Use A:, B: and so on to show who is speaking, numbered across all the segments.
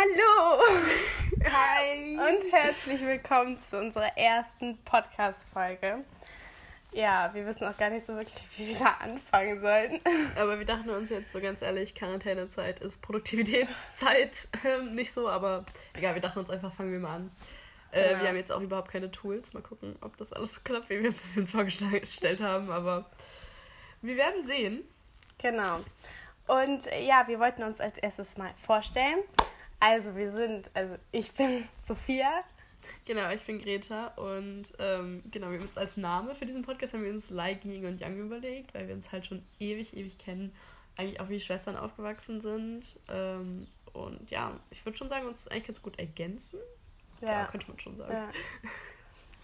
A: Hallo!
B: Hi!
A: Und herzlich willkommen zu unserer ersten Podcast-Folge. Ja, wir wissen auch gar nicht so wirklich, wie wir da anfangen sollen.
B: Aber wir dachten uns jetzt so ganz ehrlich, Quarantänezeit ist Produktivitätszeit. Ähm, nicht so, aber egal, wir dachten uns einfach, fangen wir mal an. Äh,
A: Genau.
B: Wir haben jetzt auch überhaupt keine Tools. Mal gucken, ob das alles so klappt, wie wir uns das jetzt vorgestellt haben. Aber wir werden sehen.
A: Genau. Und äh, ja, wir wollten uns als erstes mal vorstellen. Also, wir sind, also ich bin Sophia.
B: Genau, ich bin Greta und ähm, genau, wir haben uns als Name für diesen Podcast haben wir uns Like, Ying und Yang überlegt, weil wir uns halt schon ewig, ewig kennen, eigentlich auch wie Schwestern aufgewachsen sind. Ähm, und ja, ich würde schon sagen, uns eigentlich ganz gut ergänzen. Ja, könnte man schon sagen.
A: Ja.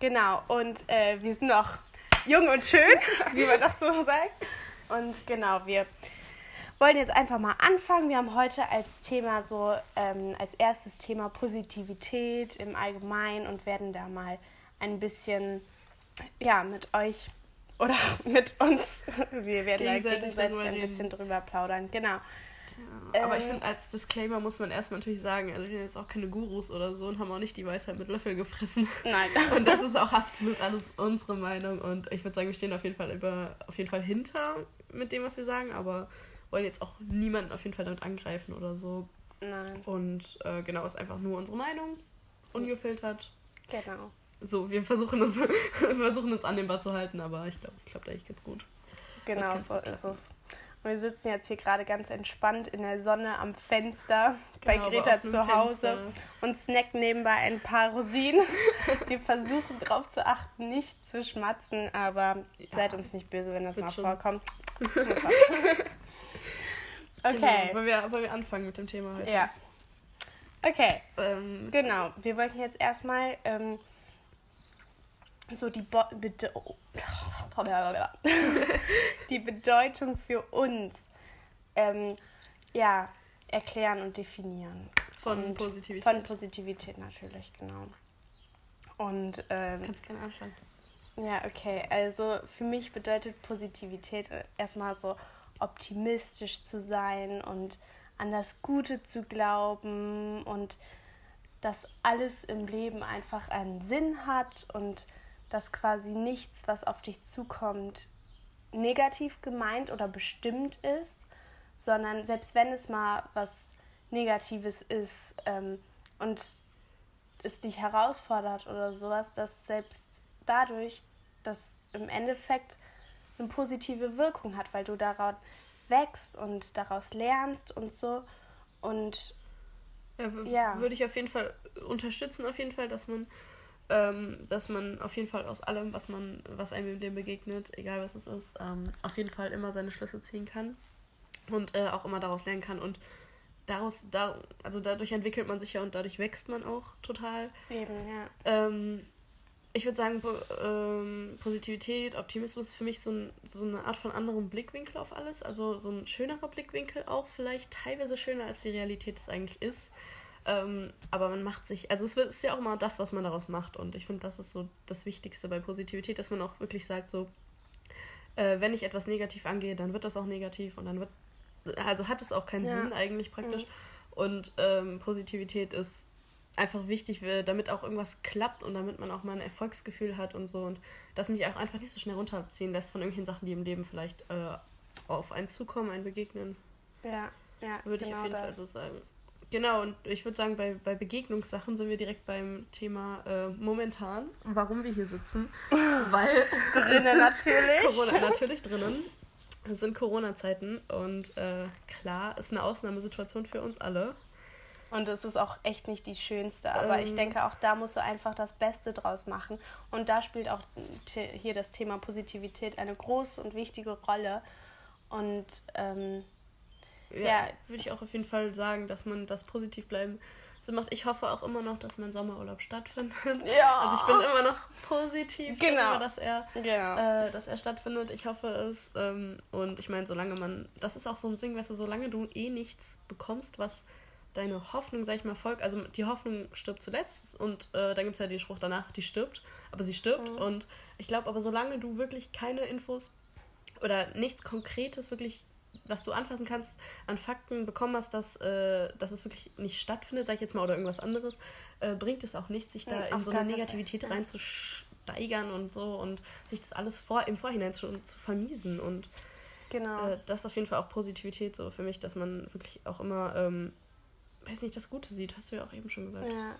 A: Genau, und äh, wir sind noch jung und schön, wie man doch so sagt. Und genau, wir wollen jetzt einfach mal anfangen. Wir haben heute als Thema so, ähm, als erstes Thema Positivität im Allgemeinen und werden da mal ein bisschen, ja, mit euch oder mit uns, wir werden da
B: Gegenseitig
A: gegenseitig
B: darüber
A: ein bisschen drüber plaudern. Genau.
B: Ja, aber ich
A: Ähm,
B: finde, als Disclaimer muss man erstmal natürlich sagen, also wir sind jetzt auch keine Gurus oder so und haben auch nicht die Weisheit mit Löffel gefressen.
A: Nein.
B: Und das ist auch absolut alles unsere Meinung. Und ich würde sagen, wir stehen auf jeden Fall über, auf jeden Fall hinter mit dem, was wir sagen, aber wollen jetzt auch niemanden auf jeden Fall damit angreifen oder so.
A: Nein,
B: Und äh, genau, ist einfach nur unsere Meinung. Ungefiltert.
A: genau.
B: So, wir versuchen es, versuchen uns annehmbar zu halten, aber ich glaube, es klappt eigentlich ganz gut.
A: Genau, so
B: gut
A: ist
B: klappen.
A: es. Und wir sitzen jetzt hier gerade ganz entspannt in der Sonne am Fenster bei
B: Genau,
A: Greta
B: auf einem
A: zu Hause
B: Fenster.
A: und snacken nebenbei ein paar Rosinen. wir versuchen darauf zu achten, nicht zu schmatzen, aber
B: Ja.
A: seid uns nicht böse, wenn das mal
B: schon.
A: vorkommt.
B: Genau,
A: okay,
B: wollen, wir, wollen wir anfangen mit dem Thema heute?
A: ja. Okay,
B: Ähm,
A: genau. Wir wollten jetzt erstmal ähm, so die, Bo Bede die Bedeutung für uns ähm, ja, erklären und definieren.
B: Von
A: und
B: Positivität.
A: Von Positivität natürlich, genau. Und ähm,
B: Kannst gerne anfangen.
A: ja, okay. Also für mich bedeutet Positivität äh, erstmal so optimistisch zu sein und an das Gute zu glauben und dass alles im Leben einfach einen Sinn hat und dass quasi nichts, was auf dich zukommt, negativ gemeint oder bestimmt ist, sondern selbst wenn es mal was Negatives ist ähm, und es dich herausfordert oder sowas, dass selbst dadurch das im Endeffekt eine positive Wirkung hat, weil du daran wächst und daraus lernst und so. Und
B: Ja,
A: Ja.
B: würde ich auf jeden Fall unterstützen, auf jeden Fall, dass man, ähm, dass man auf jeden Fall aus allem, was man, was einem im Leben begegnet, egal was es ist, ähm, auf jeden Fall immer seine Schlüsse ziehen kann und äh, auch immer daraus lernen kann und daraus, da, also dadurch entwickelt man sich ja und dadurch wächst man auch total.
A: eben, ja.
B: Ähm, ich würde sagen, ähm, Positivität, Optimismus ist für mich so, ein, so eine Art von anderem Blickwinkel auf alles. Also so ein schönerer Blickwinkel, auch vielleicht teilweise schöner, als die Realität es eigentlich ist. Ähm, aber man macht sich, also es ist ja auch immer das, was man daraus macht. Und ich finde, das ist so das Wichtigste bei Positivität, dass man auch wirklich sagt, so, äh, wenn ich etwas negativ angehe, dann wird das auch negativ und dann wird, also hat es auch keinen
A: Ja.
B: Sinn eigentlich praktisch. Und ähm, Positivität ist einfach wichtig, damit auch irgendwas klappt und damit man auch mal ein Erfolgsgefühl hat und so und das mich auch einfach nicht so schnell runterziehen lässt von irgendwelchen Sachen, die im Leben vielleicht äh, auf einen zukommen, einen begegnen,
A: Ja, ja,
B: würde ich
A: genau
B: auf jeden Fall
A: das.
B: so sagen. Genau, und ich würde sagen, bei, bei Begegnungssachen sind wir direkt beim Thema äh, momentan, warum wir hier sitzen. Weil
A: Drinnen natürlich.
B: Corona natürlich drinnen. Es sind Corona-Zeiten und äh, klar, ist eine Ausnahmesituation für uns alle.
A: Und es ist auch echt nicht die schönste, aber ich
B: Ähm.
A: denke, auch da musst du einfach das Beste draus machen. Und da spielt auch hier das Thema Positivität eine große und wichtige Rolle. Und ähm,
B: Ja,
A: Ja.
B: würde ich auch auf jeden Fall sagen, dass man das positiv bleiben Sinn macht. Ich hoffe auch immer noch, dass mein Sommerurlaub stattfindet.
A: Ja.
B: Also ich bin immer noch positiv,
A: Genau.
B: darüber, dass er,
A: genau.
B: äh, dass er stattfindet. Ich hoffe es. Ähm, und ich meine, solange man, das ist auch so ein Ding, weißt du, solange du eh nichts bekommst, was deine Hoffnung, sag ich mal, folgt. Also die Hoffnung stirbt zuletzt und äh, dann gibt es ja den Spruch danach, die stirbt, aber sie stirbt.
A: Mhm.
B: Und ich glaube, aber solange du wirklich keine Infos oder nichts Konkretes wirklich was du anfassen kannst, an Fakten bekommen hast, dass, äh, dass es wirklich nicht stattfindet, sag ich jetzt mal, oder irgendwas anderes, äh, bringt es auch nicht, sich da in so eine Negativität Fall. reinzusteigern und so und sich das alles vor, im Vorhinein schon zu vermiesen. Und genau. Äh, das ist auf jeden Fall auch Positivität so für mich, dass man wirklich auch immer, ähm, weiß nicht, das Gute sieht, hast du ja auch eben schon gesagt.
A: Ja.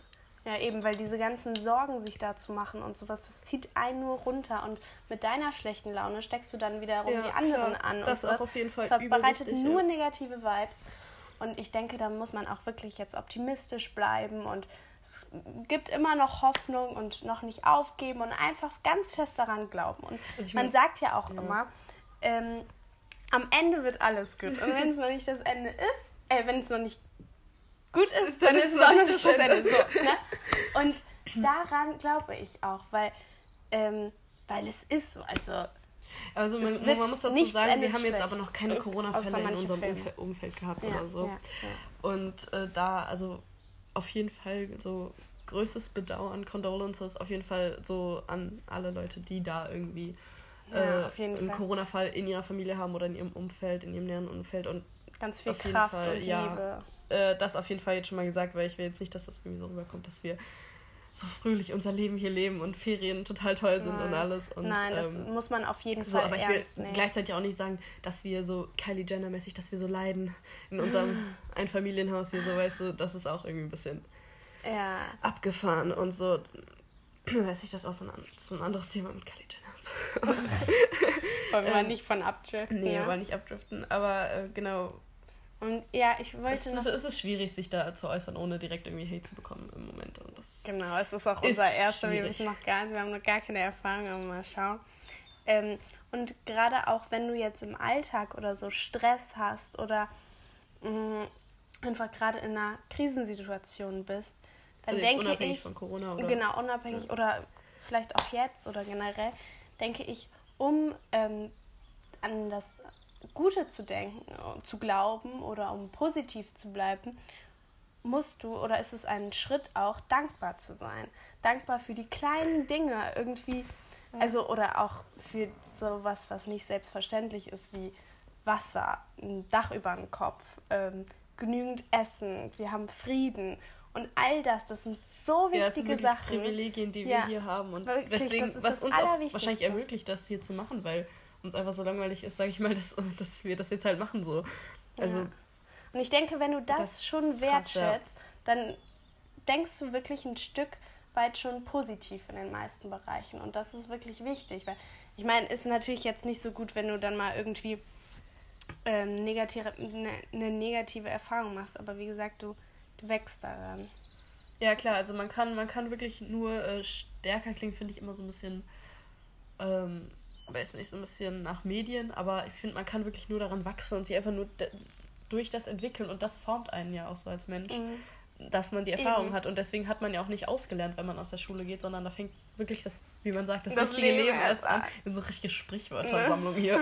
A: Ja, eben, weil diese ganzen Sorgen sich da zu machen und sowas, das zieht einen nur runter. Und mit deiner schlechten Laune steckst du dann wiederum ja, die anderen klar. an. Das und auch auf jeden Fall. Das verbreitet nur ja. negative Vibes. Und ich denke, da muss man auch wirklich jetzt optimistisch bleiben und es gibt immer noch Hoffnung und noch nicht aufgeben und einfach ganz fest daran glauben. Und also man sagt ja auch ja. immer, ähm, am Ende wird alles gut. Und wenn es noch nicht das Ende ist, äh, wenn es noch nicht gut ist, dann, dann ist es auch nicht das Ende. So, ne? Und daran glaube ich auch, weil, ähm, weil es ist so. Also,
B: also man, man muss dazu sagen, wir haben jetzt aber noch keine Corona-Fälle in unserem Umfeld, Umfeld gehabt ja, oder so. Ja, ja. Und äh, da, also auf jeden Fall so größtes Bedauern, Condolences auf jeden Fall so an alle Leute, die da irgendwie äh, einen Corona-Fall in ihrer Familie haben oder in ihrem Umfeld, in ihrem näheren Umfeld und ganz viel Kraft Fall, und Liebe. Äh, das auf jeden Fall jetzt schon mal gesagt, weil ich will jetzt nicht, dass das irgendwie so rüberkommt, dass wir so fröhlich unser Leben hier leben und Ferien total toll sind Nein. und alles. Und,
A: Nein, das ähm, muss man auf jeden so, Fall aber
B: ich will nehmen. gleichzeitig auch nicht sagen, dass wir so Kylie Jenner-mäßig, dass wir so leiden in unserem Einfamilienhaus hier, so weißt du, das ist auch irgendwie ein bisschen ja. abgefahren und so. Weiß ich, das ist auch so ein, so ein anderes Thema mit Kylie Jenner.
A: So. Wollen wir ähm, nicht von abdriften?
B: Nee, ja. aber nicht abdriften. Aber äh, genau,
A: und ja, ich wollte
B: es ist. Es ist schwierig, sich da zu äußern, ohne direkt irgendwie Hate zu bekommen im Moment. Und das
A: genau, es ist auch ist unser erster. Wir wissen noch gar wir haben noch gar keine Erfahrung, aber mal schauen. Ähm, und gerade auch, wenn du jetzt im Alltag oder so Stress hast oder mh, mm, einfach gerade in einer Krisensituation bist, dann also denke unabhängig ich. von Corona oder? Genau, unabhängig ja. oder vielleicht auch jetzt oder generell, denke ich, um ähm, an das Gute zu denken, zu glauben oder um positiv zu bleiben, musst du oder ist es ein Schritt auch dankbar zu sein. Dankbar für die kleinen Dinge irgendwie, also oder auch für sowas, was nicht selbstverständlich ist wie Wasser, ein Dach über den Kopf, ähm, genügend Essen, wir haben Frieden und all das, das sind so wichtige ja, das sind Sachen.
B: Privilegien, die ja, wir hier haben und wirklich, weswegen, was uns auch wahrscheinlich ermöglicht, das hier zu machen, weil uns einfach so langweilig ist, sage ich mal, dass, dass wir das jetzt halt machen so. Also ja.
A: Und ich denke, wenn du das, das schon wertschätzt, dann denkst du wirklich ein Stück weit schon positiv in den meisten Bereichen. Und das ist wirklich wichtig, weil ich meine, ist natürlich jetzt nicht so gut, wenn du dann mal irgendwie ähm, negative, ne, eine negative Erfahrung machst. Aber wie gesagt, du, du wächst daran.
B: Ja klar, also man kann, man kann wirklich nur äh, stärker klingen, finde ich immer so ein bisschen ähm, weiß nicht, so ein bisschen nach Medien, aber ich finde, man kann wirklich nur daran wachsen und sich einfach nur durch das entwickeln und das formt einen ja auch so als Mensch, mhm. dass man die Erfahrung Eben. hat und deswegen hat man ja auch nicht ausgelernt, wenn man aus der Schule geht, sondern da fängt wirklich das, wie man sagt, das, das richtige Leben, Leben erst an. In so richtige Sprichwörtersammlung hier.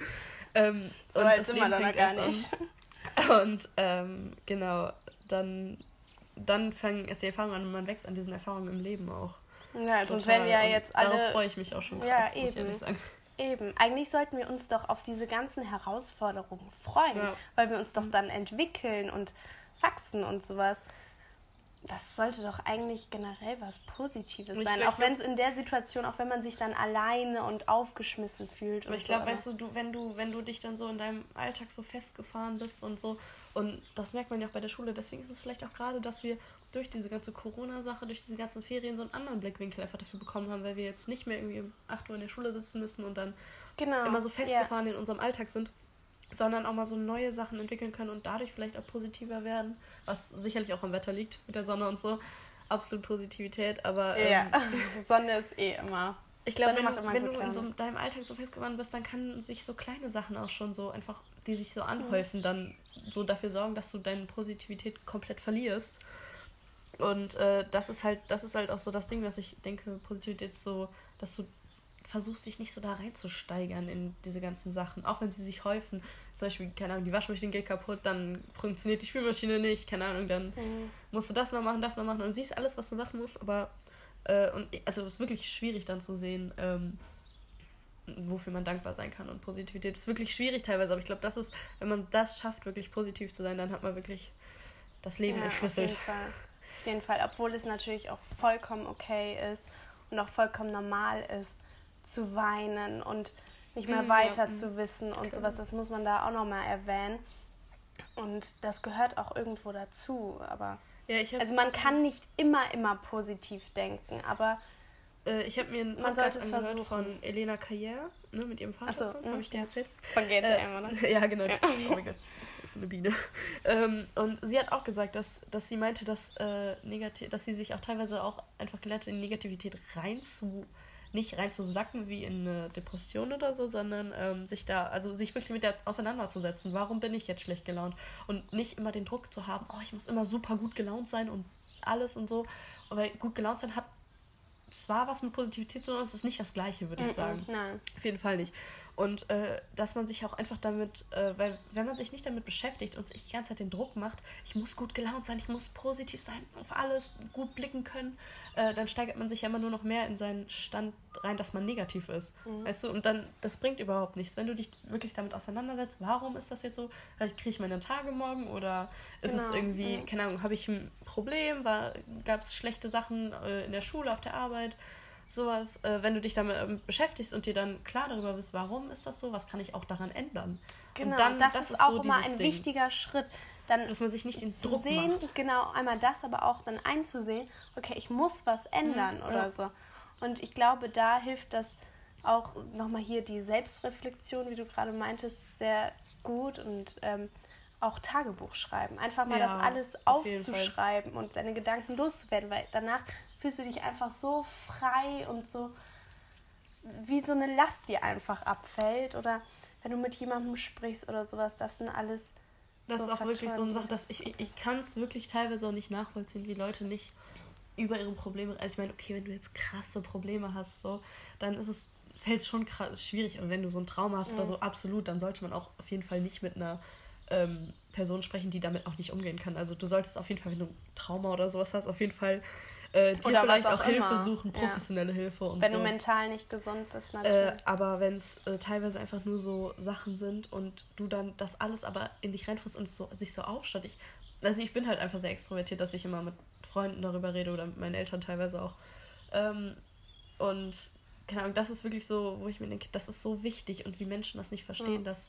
B: ähm, so weit sind wir dann gar nicht. An. Und ähm, genau, dann, dann fangen erst die Erfahrungen an und man wächst an diesen Erfahrungen im Leben auch. Ja, sonst wären wir ja
A: jetzt alle. Darauf freue ich mich auch schon. Krass, ja, eben. Eben. Eigentlich sollten wir uns doch auf diese ganzen Herausforderungen freuen, ja. weil wir uns doch dann entwickeln und wachsen und sowas. Das sollte doch eigentlich generell was Positives sein, glaub, auch wenn es in der Situation, auch wenn man sich dann alleine und aufgeschmissen fühlt.
B: Aber ich glaube, so, weißt du, du, wenn du, wenn du dich dann so in deinem Alltag so festgefahren bist und so, und das merkt man ja auch bei der Schule, deswegen ist es vielleicht auch gerade, dass wir durch diese ganze Corona-Sache, durch diese ganzen Ferien so einen anderen Blickwinkel einfach dafür bekommen haben, weil wir jetzt nicht mehr irgendwie um 8 Uhr in der Schule sitzen müssen und dann genau. immer so festgefahren ja. in unserem Alltag sind, sondern auch mal so neue Sachen entwickeln können und dadurch vielleicht auch positiver werden, was sicherlich auch am Wetter liegt mit der Sonne und so. Absolut Positivität, aber. Ähm,
A: ja, Sonne ist eh immer.
B: Ich glaube, wenn, wenn du in so deinem Alltag so festgewandt bist, dann kann sich so kleine Sachen auch schon so einfach, die sich so anhäufen, mhm. dann so dafür sorgen, dass du deine Positivität komplett verlierst. Und äh, das ist halt, das ist halt auch so das Ding, was ich denke, Positivität ist so, dass du versuchst dich nicht so da reinzusteigern in diese ganzen Sachen, auch wenn sie sich häufen. Zum Beispiel, keine Ahnung, die Waschmaschine geht kaputt, dann funktioniert die Spülmaschine nicht, keine Ahnung, dann mhm. musst du das noch machen, das noch machen und siehst alles, was du machen musst, aber äh, und also es ist wirklich schwierig dann zu sehen, ähm, wofür man dankbar sein kann. Und Positivität ist wirklich schwierig teilweise, aber ich glaube, das ist, wenn man das schafft, wirklich positiv zu sein, dann hat man wirklich das Leben ja, entschlüsselt.
A: Auf jeden, Fall. Auf jeden Fall, obwohl es natürlich auch vollkommen okay ist und auch vollkommen normal ist, zu weinen und nicht mehr mm, weiter ja, zu wissen und sowas. Das muss man da auch nochmal erwähnen. Und das gehört auch irgendwo dazu. Aber ja, also man kann nicht immer, immer positiv denken, aber
B: äh, ich habe mir einen man Podcast angehört versuchen. von Elena Carrière, ne, mit ihrem Vater. So, habe ich dir erzählt? Von GTM, äh, oder? Ja, genau. Ja. Oh mein Gott. Eine Biene. Ähm, und sie hat auch gesagt, dass, dass sie meinte, dass, äh, negativ, dass sie sich auch teilweise auch einfach gelernt hat, in Negativität rein zu nicht reinzusacken wie in eine Depression oder so, sondern ähm, sich da, also sich wirklich mit der auseinanderzusetzen. Warum bin ich jetzt schlecht gelaunt? Und nicht immer den Druck zu haben, oh, ich muss immer super gut gelaunt sein und alles und so. Weil gut gelaunt sein hat zwar was mit Positivität zu tun, aber es ist nicht das Gleiche, würde ich sagen. Nein. Auf jeden Fall nicht. Und äh, dass man sich auch einfach damit, äh, weil wenn man sich nicht damit beschäftigt und sich die ganze Zeit den Druck macht, ich muss gut gelaunt sein, ich muss positiv sein, auf alles gut blicken können, äh, dann steigert man sich ja immer nur noch mehr in seinen Stand rein, dass man negativ ist. Mhm. Weißt du, und dann, das bringt überhaupt nichts. Wenn du dich wirklich damit auseinandersetzt, warum ist das jetzt so? Kriege ich meine Tage morgen oder ist genau. es irgendwie, mhm. keine Ahnung, habe ich ein Problem? Gab es schlechte Sachen äh, in der Schule, auf der Arbeit? Sowas, äh, wenn du dich damit ähm, beschäftigst und dir dann klar darüber bist, warum ist das so, was kann ich auch daran ändern? Genau, dann,
A: das, das, ist auch so immer ein Ding. wichtiger Schritt dann
B: dass man sich nicht den Druck
A: sehen, macht. genau einmal das, aber auch dann einzusehen, okay, ich muss was ändern mhm, oder ja. so. Und ich glaube, da hilft das auch nochmal hier die Selbstreflexion, wie du gerade meintest, sehr gut und ähm, auch Tagebuch schreiben. Einfach mal ja, das alles aufzuschreiben und deine Gedanken loszuwerden, weil danach fühlst du dich einfach so frei und so wie so eine Last, die einfach abfällt. Oder wenn du mit jemandem sprichst oder sowas, das sind alles
B: das so ist auch wirklich so eine Sache, dass ich, ich kann es wirklich teilweise auch nicht nachvollziehen, wie Leute nicht über ihre Probleme. Also ich meine, okay, wenn du jetzt krasse Probleme hast, so, dann ist es, fällt es schon krass, schwierig. Und wenn du so ein Trauma hast mhm. oder so, absolut, dann sollte man auch auf jeden Fall nicht mit einer ähm, Person sprechen, die damit auch nicht umgehen kann. Also du solltest auf jeden Fall, wenn du Trauma oder sowas hast, auf jeden Fall äh, dir Oder vielleicht auch, auch Hilfe suchen, professionelle ja. Hilfe und
A: Wenn
B: so.
A: du mental nicht gesund bist,
B: äh, natürlich. Äh, aber wenn es äh, teilweise einfach nur so Sachen sind und du dann das alles aber in dich reinfrisst und es so, sich so aufstatt. Ich, also ich bin halt einfach sehr extrovertiert, dass ich immer mit Freunden darüber rede oder mit meinen Eltern teilweise auch. Ähm, und keine Ahnung, das ist wirklich so, wo ich mir denke, das ist so wichtig und wie Menschen das nicht verstehen, ja. dass,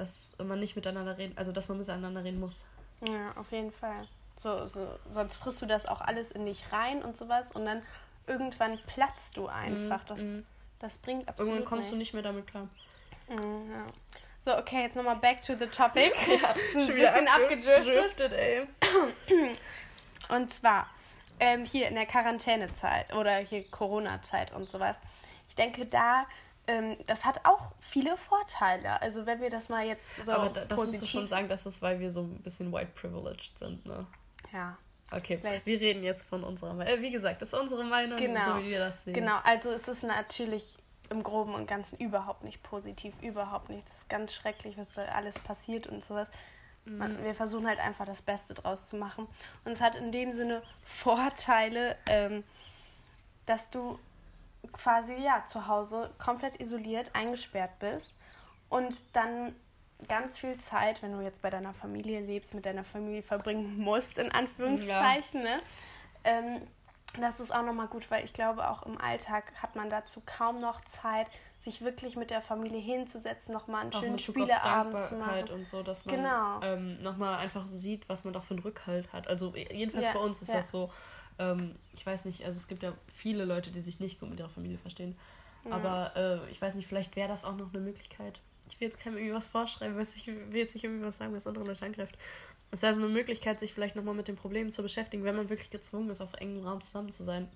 B: dass man nicht miteinander reden, also dass man miteinander reden muss.
A: Ja, auf jeden Fall. So, so, sonst frisst du das auch alles in dich rein und sowas und dann irgendwann platzt du einfach. Das, mm. das bringt
B: absolut Irgendwann kommst nicht. du nicht mehr damit klar.
A: Mm, ja. So, okay, jetzt nochmal back to the topic. ja, ein bisschen abgedriftet. ey. Und zwar ähm, hier in der Quarantänezeit oder hier Corona-Zeit und sowas. Ich denke, da ähm, das hat auch viele Vorteile. Also wenn wir das mal jetzt so
B: Aber da, das positiv... musst du schon sagen, dass es, weil wir so ein bisschen white privileged sind, ne? Ja. Okay, Vielleicht. wir reden jetzt von unserer Meinung. Äh, wie gesagt, das ist unsere Meinung,
A: genau.
B: so wie wir das
A: sehen. Genau, also es ist natürlich im Groben und Ganzen überhaupt nicht positiv, überhaupt nicht. Das ist ganz schrecklich, was da alles passiert und sowas. Man, mhm. wir versuchen halt einfach das Beste draus zu machen. Und es hat in dem Sinne Vorteile, ähm, dass du quasi ja zu Hause komplett isoliert eingesperrt bist und dann ganz viel Zeit, wenn du jetzt bei deiner Familie lebst, mit deiner Familie verbringen musst, in Anführungszeichen. Ja. Ne? Ähm, das ist auch nochmal gut, weil ich glaube, auch im Alltag hat man dazu kaum noch Zeit, sich wirklich mit der Familie hinzusetzen, nochmal einen auch schönen Spieleabend zu machen.
B: und so, dass man genau. ähm, nochmal einfach sieht, was man doch für einen Rückhalt hat. Also jedenfalls ja, bei uns ist ja. das so, ähm, ich weiß nicht, also es gibt ja viele Leute, die sich nicht gut mit ihrer Familie verstehen. Ja. Aber äh, ich weiß nicht, vielleicht wäre das auch noch eine Möglichkeit, ich will jetzt keinem irgendwie was vorschreiben, was ich will jetzt nicht irgendwie was sagen, was andere Leute angreift. Es wäre so eine Möglichkeit, sich vielleicht nochmal mit den Problemen zu beschäftigen, wenn man wirklich gezwungen ist, auf engem Raum zusammen zu sein.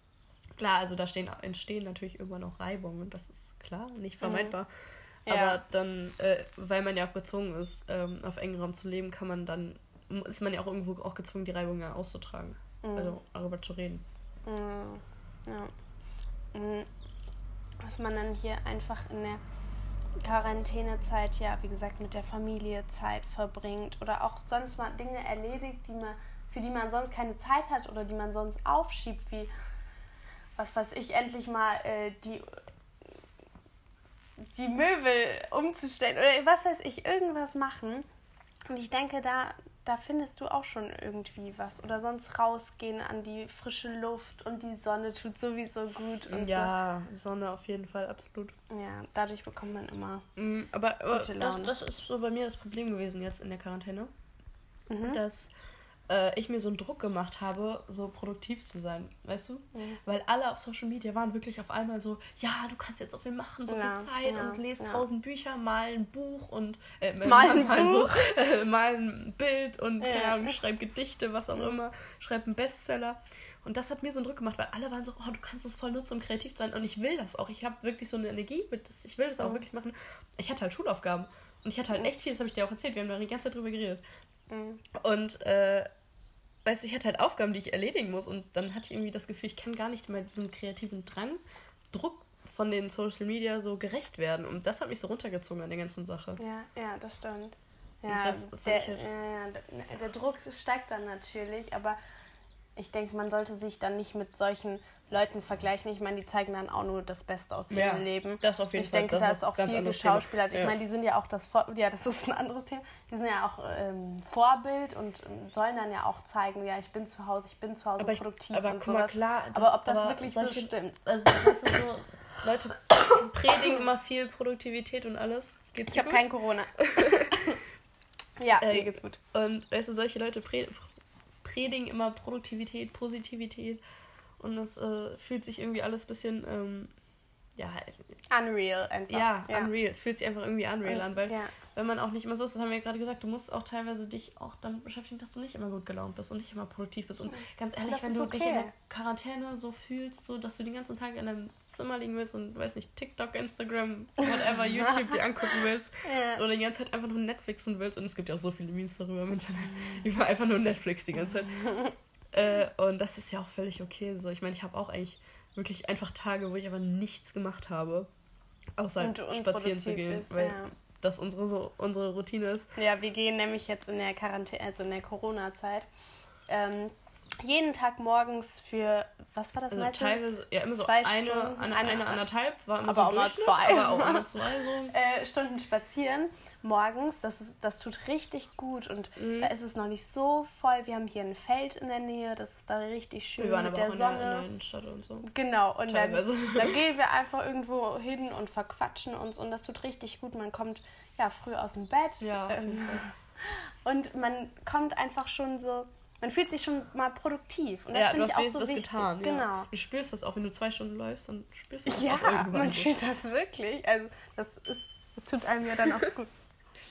B: Klar, also da stehen, entstehen natürlich irgendwann auch Reibungen, das ist klar, nicht vermeidbar. Mhm. Ja. Aber dann, äh, weil man ja auch gezwungen ist, ähm, auf engem Raum zu leben, kann man dann, ist man ja auch irgendwo auch gezwungen, die Reibungen auszutragen. Mhm. Also darüber zu reden.
A: Mhm. Ja. Mhm. Was man dann hier einfach in der Quarantänezeit ja, wie gesagt, mit der Familie Zeit verbringt oder auch sonst mal Dinge erledigt, die man, für die man sonst keine Zeit hat oder die man sonst aufschiebt, wie was weiß ich, endlich mal äh, die die Möbel umzustellen oder was weiß ich, irgendwas machen. Und ich denke, da, da findest du auch schon irgendwie was. Oder sonst rausgehen an die frische Luft und die Sonne tut sowieso gut. Und
B: ja, so. Sonne auf jeden Fall, absolut.
A: Ja, dadurch bekommt man immer.
B: Mhm, aber, aber das, das, ist so bei mir das Problem gewesen jetzt in der Quarantäne. Mhm. Dass äh, ich mir so einen Druck gemacht habe, so produktiv zu sein, weißt du? Mhm. Weil alle auf Social Media waren wirklich auf einmal so, ja, du kannst jetzt so viel machen, so ja, viel Zeit ja, und lest ja. tausend Bücher, mal ein Buch und äh, mal ein mal Buch, Buch mal ein Bild und keine Ahnung, schreib Gedichte, was auch immer, schreib einen Bestseller. Und das hat mir so einen Druck gemacht, weil alle waren so, oh, du kannst es voll nutzen, um kreativ zu sein. Und ich will das auch. Ich habe wirklich so eine Energie, ich will das auch wirklich machen. Ich hatte halt Schulaufgaben. Und ich hatte halt echt viel, das habe ich dir auch erzählt, wir haben da die ganze Zeit drüber geredet. Mhm. Und, äh, weißt du, ich hatte halt Aufgaben, die ich erledigen muss. Und dann hatte ich irgendwie das Gefühl, ich kann gar nicht mehr diesem kreativen Drang, Druck von den Social Media so gerecht werden. Und das hat mich so runtergezogen an der ganzen Sache.
A: Ja, ja, das stimmt. Ja, das der, halt ja, der, der Druck steigt dann natürlich, aber ich denke, man sollte sich dann nicht mit solchen Leuten vergleichen. Ich meine, die zeigen dann auch nur das Beste aus ihrem ja, Leben. Das auf jeden ich Fall. Ich denke, da ist auch viel geschauspielert. Ich meine, die sind ja auch das Vor ja, das ist ein anderes Thema. Die sind ja auch ähm, Vorbild und sollen dann ja auch zeigen, ja, ich bin zu Hause, ich bin zu Hause aber produktiv ich, aber und guck mal, klar, das, aber ob das aber wirklich solche, so stimmt.
B: Also, weißt du, so, Leute predigen immer viel Produktivität und alles.
A: Geht's ich habe kein Corona. ja, äh, mir geht's gut.
B: Und weißt du, solche Leute predigen immer Produktivität, Positivität und das äh, fühlt sich irgendwie alles ein bisschen, ähm, ja.
A: Unreal einfach.
B: Ja, ja, unreal. Es fühlt sich einfach irgendwie unreal und, an, weil ja. wenn man auch nicht immer so ist, das haben wir ja gerade gesagt, du musst auch teilweise dich auch damit beschäftigen, dass du nicht immer gut gelaunt bist und nicht immer produktiv bist. Und ganz ehrlich, wenn du okay. dich in der Quarantäne so fühlst, so dass du den ganzen Tag in deinem Zimmer liegen willst und, weiß nicht, TikTok, Instagram, whatever, YouTube dir angucken willst ja. oder die ganze Zeit einfach nur Netflixen willst und es gibt ja auch so viele Memes darüber im Internet, über einfach nur Netflix die ganze Zeit. Äh, und das ist ja auch völlig okay. So. Ich meine, ich habe auch eigentlich wirklich einfach Tage, wo ich aber nichts gemacht habe, außer und, spazieren zu gehen, ist, weil ja. das unsere, so, unsere Routine ist.
A: Ja, wir gehen nämlich jetzt in der Quarantäne, also in der Corona-Zeit. Ähm, jeden Tag morgens für, was war das also
B: Teilweise, ja, immer so zwei eine, Stunden, eine, eine, eine, anderthalb, war immer
A: aber
B: so
A: auch mal zwei. Aber auch immer zwei so. äh, Stunden spazieren morgens. Das, ist, das tut richtig gut und mhm. da ist es noch nicht so voll. Wir haben hier ein Feld in der Nähe, das ist da richtig schön wir mit der Sonne. In der, in der Innenstadt und so. Genau, und dann, dann gehen wir einfach irgendwo hin und verquatschen uns und das tut richtig gut. Man kommt ja früh aus dem Bett. Ja, ähm, und man kommt einfach schon so man fühlt sich schon mal produktiv. Und das ja, finde ich auch so wichtig. Getan,
B: genau. Ja. Du spürst das auch, wenn du zwei Stunden läufst, dann spürst du das
A: ja, auch irgendwann. Ja, man spürt das wirklich. Also das ist, das tut einem ja dann auch gut.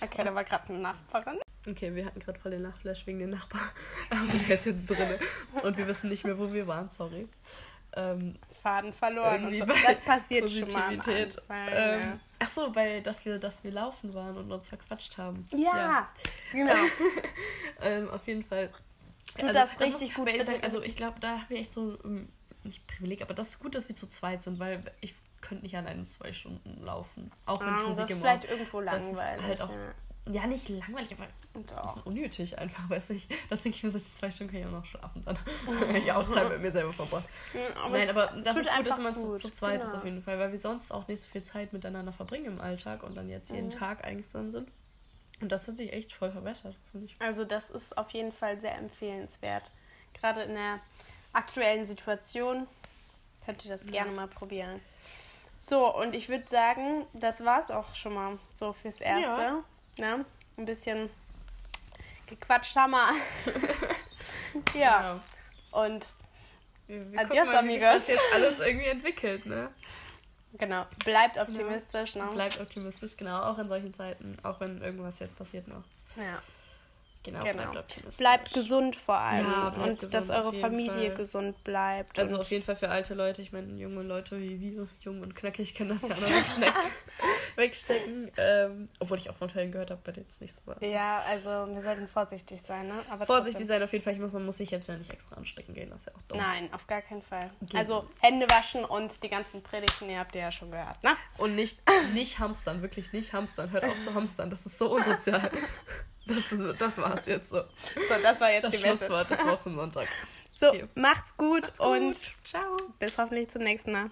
A: Okay, da war gerade eine Nachbarin.
B: Okay, wir hatten gerade voll den Nachflash wegen den Nachbarn. Aber der ist jetzt drin. Und wir wissen nicht mehr, wo wir waren, sorry. Ähm,
A: Faden verloren und so. Das passiert schon mal.
B: Ähm. Ach so, weil dass wir, dass wir laufen waren und uns verquatscht haben.
A: Ja, ja. genau.
B: ähm, auf jeden Fall.
A: Du also, das richtig gut.
B: Ich, also ich glaube, da haben wir echt so um, nicht Privileg, aber das ist gut, dass wir zu zweit sind, weil ich könnte nicht alleine zwei Stunden laufen. Auch wenn ah, ich Musik das ist vielleicht irgendwo langweilig. Halt auch, ja. ja. nicht langweilig, aber das ist ein unnötig einfach, weiß ich. Das denke ich mir so, zwei Stunden kann ich auch noch schlafen dann. ich auch Zeit mit mir selber verbracht. Ja, Nein, aber das ist gut, dass man gut. Zu, zu zweit genau. ist auf jeden Fall, weil wir sonst auch nicht so viel Zeit miteinander verbringen im Alltag und dann jetzt jeden mhm. Tag eigentlich zusammen sind. Und das hat sich echt voll verbessert, finde ich.
A: Also das ist auf jeden Fall sehr empfehlenswert. Gerade in der aktuellen Situation könnt ihr das ja. gerne mal probieren. So, und ich würde sagen, das war es auch schon mal so fürs Erste. Ja. Ne? Ein bisschen gequatscht haben wir. ja. Genau. Und
B: wir, wir adios, mal, amigos. Wie sich das jetzt alles irgendwie entwickelt, ne?
A: Genau. Bleibt genau. optimistisch,
B: genau. ne? Bleibt optimistisch, genau. Auch in solchen Zeiten. Auch wenn irgendwas jetzt passiert noch.
A: Ja.
B: Genau,
A: genau. bleibt optimistisch. Bleibt gesund vor allem ja, und gesund, dass eure Familie Fall. gesund bleibt.
B: Also auf jeden Fall für alte Leute, ich meine junge Leute wie wir, jung und knackig, können das ja auch noch wegstecken. wegstecken. Ähm, obwohl ich auch von Fällen gehört habe, bei denen es nicht so war.
A: Ja, also wir sollten vorsichtig sein, ne?
B: Aber vorsichtig trotzdem. sein auf jeden Fall. Ich muss, man muss sich jetzt ja nicht extra anstecken gehen, das ist ja auch dumm.
A: Nein, auf gar keinen Fall. Geht also Hände waschen und die ganzen Predigten, ihr habt ihr ja schon gehört, ne?
B: Und nicht, nicht hamstern, wirklich nicht hamstern. Hört auf zu hamstern, das ist so unsozial. Das, ist, das war's jetzt so.
A: So, das war jetzt
B: das
A: die
B: Schlusswort, das war zum Sonntag.
A: So, okay. macht's, gut macht's gut und ciao. Bis hoffentlich zum nächsten Mal.